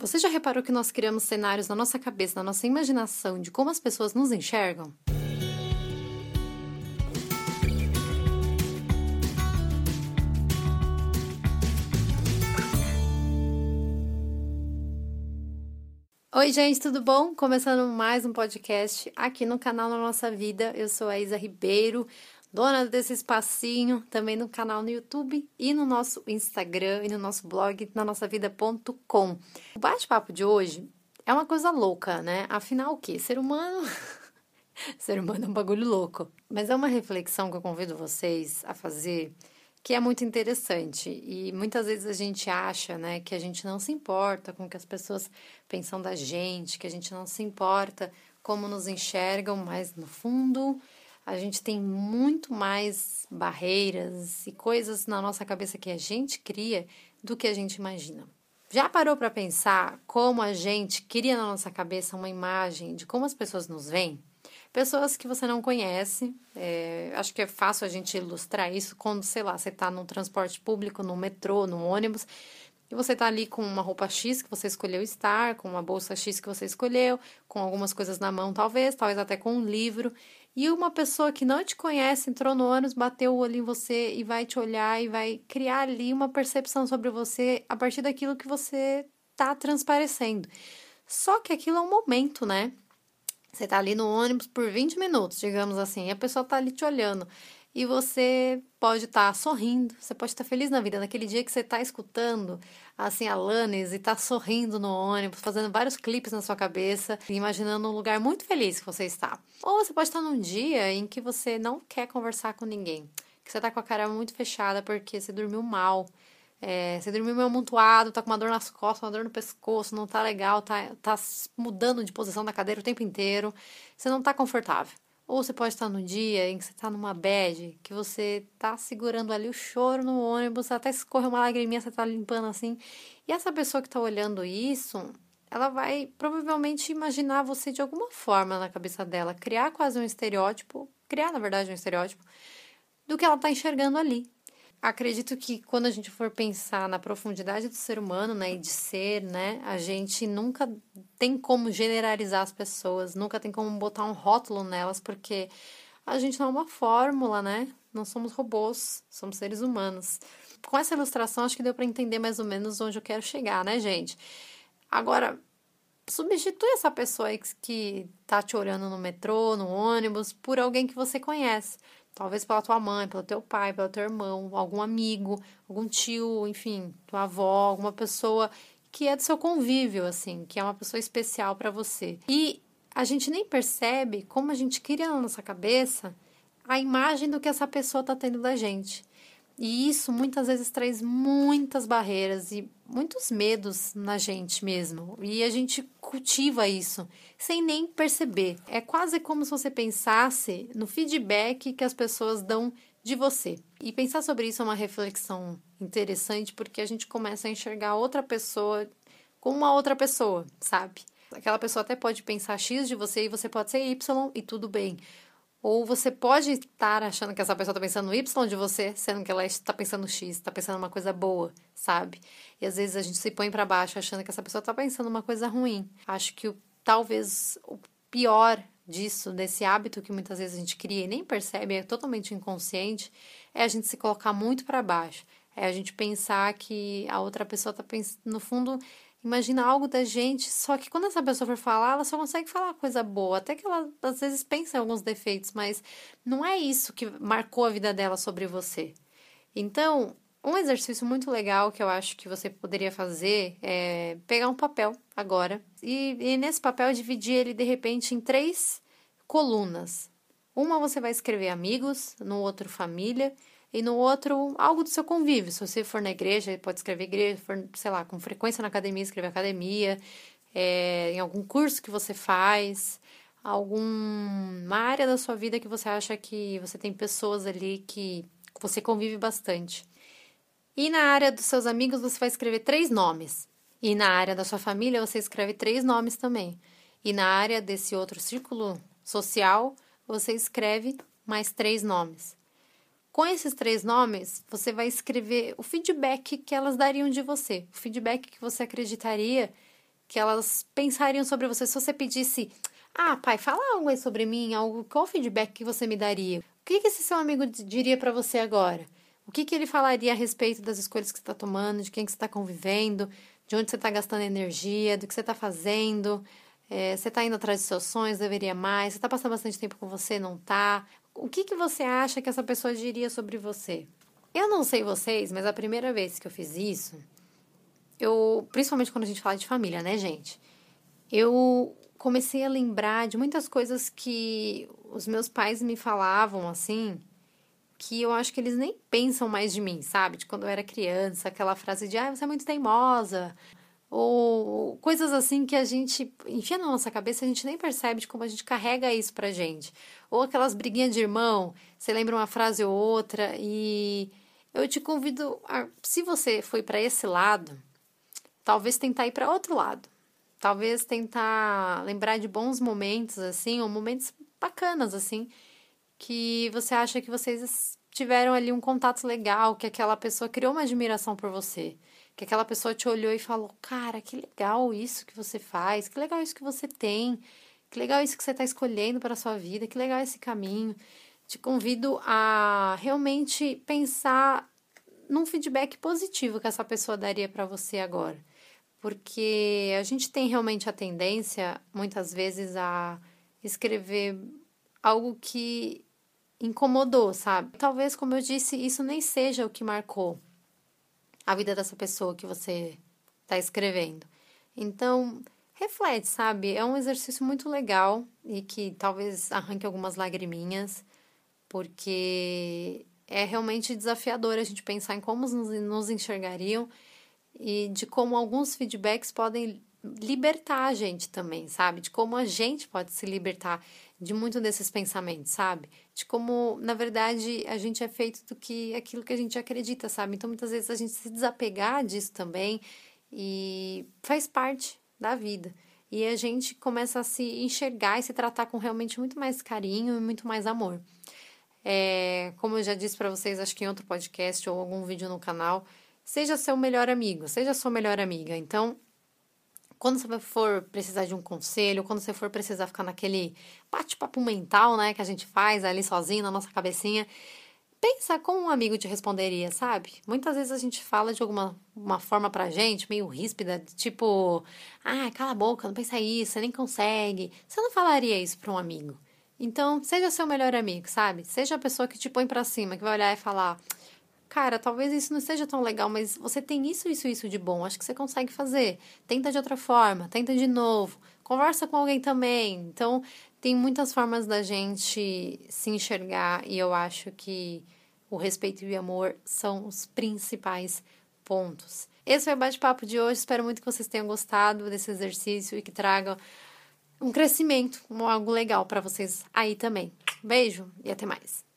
Você já reparou que nós criamos cenários na nossa cabeça, na nossa imaginação de como as pessoas nos enxergam? Oi, gente, tudo bom? Começando mais um podcast aqui no canal Na Nossa Vida. Eu sou a Isa Ribeiro, dona desse espacinho, também no canal no YouTube e no nosso Instagram e no nosso blog na nossa vida.com. O bate-papo de hoje é uma coisa louca, né? Afinal, o que? Ser humano. Ser humano é um bagulho louco. Mas é uma reflexão que eu convido vocês a fazer que é muito interessante. E muitas vezes a gente acha, né, que a gente não se importa com o que as pessoas pensam da gente, que a gente não se importa como nos enxergam, mas no fundo a gente tem muito mais barreiras e coisas na nossa cabeça que a gente cria do que a gente imagina. Já parou para pensar como a gente cria na nossa cabeça uma imagem de como as pessoas nos veem? Pessoas que você não conhece, é, acho que é fácil a gente ilustrar isso quando, sei lá, você está no transporte público, no metrô, no ônibus, e você está ali com uma roupa X que você escolheu estar, com uma bolsa X que você escolheu, com algumas coisas na mão, talvez, talvez até com um livro, e uma pessoa que não te conhece entrou no ônibus, bateu o olho em você e vai te olhar e vai criar ali uma percepção sobre você a partir daquilo que você tá transparecendo. Só que aquilo é um momento, né? Você tá ali no ônibus por 20 minutos, digamos assim, e a pessoa tá ali te olhando e você pode estar tá sorrindo, você pode estar tá feliz na vida. Naquele dia que você está escutando assim a Lanes e está sorrindo no ônibus, fazendo vários clipes na sua cabeça, imaginando um lugar muito feliz que você está. Ou você pode estar num dia em que você não quer conversar com ninguém, que você está com a cara muito fechada porque você dormiu mal. É, você dormiu meio amontoado, tá com uma dor nas costas, uma dor no pescoço, não tá legal, tá, tá mudando de posição da cadeira o tempo inteiro, você não tá confortável. Ou você pode estar num dia em que você está numa bad, que você está segurando ali o choro no ônibus, até escorrer uma lagriminha, você está limpando assim. E essa pessoa que está olhando isso, ela vai provavelmente imaginar você de alguma forma na cabeça dela, criar quase um estereótipo, criar na verdade um estereótipo, do que ela está enxergando ali. Acredito que quando a gente for pensar na profundidade do ser humano, né, e de ser, né, a gente nunca tem como generalizar as pessoas, nunca tem como botar um rótulo nelas, porque a gente não é uma fórmula, né? Não somos robôs, somos seres humanos. Com essa ilustração, acho que deu para entender mais ou menos onde eu quero chegar, né, gente? Agora, substitui essa pessoa que tá te olhando no metrô, no ônibus, por alguém que você conhece. Talvez pela tua mãe, pelo teu pai, pelo teu irmão, algum amigo, algum tio, enfim, tua avó, alguma pessoa que é do seu convívio, assim, que é uma pessoa especial para você. E a gente nem percebe como a gente cria na nossa cabeça a imagem do que essa pessoa tá tendo da gente. E isso muitas vezes traz muitas barreiras e muitos medos na gente mesmo. E a gente cultiva isso sem nem perceber. É quase como se você pensasse no feedback que as pessoas dão de você. E pensar sobre isso é uma reflexão interessante porque a gente começa a enxergar outra pessoa como uma outra pessoa, sabe? Aquela pessoa até pode pensar X de você e você pode ser Y e tudo bem. Ou você pode estar achando que essa pessoa está pensando Y de você, sendo que ela está pensando X, está pensando uma coisa boa, sabe? E às vezes a gente se põe para baixo achando que essa pessoa está pensando uma coisa ruim. Acho que o, talvez o pior disso, desse hábito que muitas vezes a gente cria e nem percebe, é totalmente inconsciente, é a gente se colocar muito para baixo. É a gente pensar que a outra pessoa está pensando, no fundo, imagina algo da gente, só que quando essa pessoa for falar, ela só consegue falar coisa boa, até que ela às vezes pensa em alguns defeitos, mas não é isso que marcou a vida dela sobre você. Então, um exercício muito legal que eu acho que você poderia fazer é pegar um papel agora e, e nesse papel dividir ele de repente em três colunas. Uma você vai escrever amigos, no outro família e no outro algo do seu convívio. Se você for na igreja, pode escrever igreja, for, sei lá, com frequência na academia, escrever academia, é, em algum curso que você faz, alguma área da sua vida que você acha que você tem pessoas ali que você convive bastante. E na área dos seus amigos você vai escrever três nomes. E na área da sua família você escreve três nomes também. E na área desse outro círculo social você escreve mais três nomes. Com esses três nomes, você vai escrever o feedback que elas dariam de você, o feedback que você acreditaria que elas pensariam sobre você se você pedisse: "Ah, pai, fala algo aí sobre mim, algo, qual feedback que você me daria?" O que, que esse seu amigo diria para você agora? O que, que ele falaria a respeito das escolhas que você está tomando, de quem que você está convivendo, de onde você está gastando energia, do que você está fazendo? É, você está indo atrás dos seus sonhos, deveria mais? Você está passando bastante tempo com você, não está? O que, que você acha que essa pessoa diria sobre você? Eu não sei vocês, mas a primeira vez que eu fiz isso, eu, principalmente quando a gente fala de família, né, gente? Eu comecei a lembrar de muitas coisas que os meus pais me falavam assim, que eu acho que eles nem pensam mais de mim, sabe? De quando eu era criança, aquela frase de ah, você é muito teimosa, ou coisas assim que a gente enfia na nossa cabeça, a gente nem percebe de como a gente carrega isso pra gente. Ou aquelas briguinhas de irmão, você lembra uma frase ou outra e eu te convido a, se você foi para esse lado, talvez tentar ir para outro lado. Talvez tentar lembrar de bons momentos, assim, ou momentos bacanas, assim, que você acha que vocês tiveram ali um contato legal, que aquela pessoa criou uma admiração por você, que aquela pessoa te olhou e falou: Cara, que legal isso que você faz, que legal isso que você tem, que legal isso que você está escolhendo para a sua vida, que legal esse caminho. Te convido a realmente pensar num feedback positivo que essa pessoa daria para você agora porque a gente tem realmente a tendência, muitas vezes, a escrever algo que incomodou, sabe? Talvez, como eu disse, isso nem seja o que marcou a vida dessa pessoa que você está escrevendo. Então, reflete, sabe? É um exercício muito legal e que talvez arranque algumas lagriminhas, porque é realmente desafiador a gente pensar em como nos enxergariam e de como alguns feedbacks podem libertar a gente também, sabe? De como a gente pode se libertar de muito desses pensamentos, sabe? De como, na verdade, a gente é feito do que aquilo que a gente acredita, sabe? Então, muitas vezes a gente se desapegar disso também e faz parte da vida. E a gente começa a se enxergar e se tratar com realmente muito mais carinho e muito mais amor. É, como eu já disse para vocês, acho que em outro podcast ou algum vídeo no canal, seja seu melhor amigo, seja sua melhor amiga. Então, quando você for precisar de um conselho, quando você for precisar ficar naquele bate-papo mental, né, que a gente faz ali sozinho na nossa cabecinha, pensa como um amigo te responderia, sabe? Muitas vezes a gente fala de alguma uma forma pra gente, meio ríspida, tipo, ah, cala a boca, não pensa isso, você nem consegue. Você não falaria isso pra um amigo. Então, seja seu melhor amigo, sabe? Seja a pessoa que te põe pra cima, que vai olhar e falar, cara, talvez isso não seja tão legal, mas você tem isso, isso, isso de bom, acho que você consegue fazer. Tenta de outra forma, tenta de novo. Conversa com alguém também. Então, tem muitas formas da gente se enxergar e eu acho que o respeito e o amor são os principais pontos. Esse foi o bate-papo de hoje. Espero muito que vocês tenham gostado desse exercício e que tragam um crescimento, algo legal para vocês aí também. Beijo e até mais.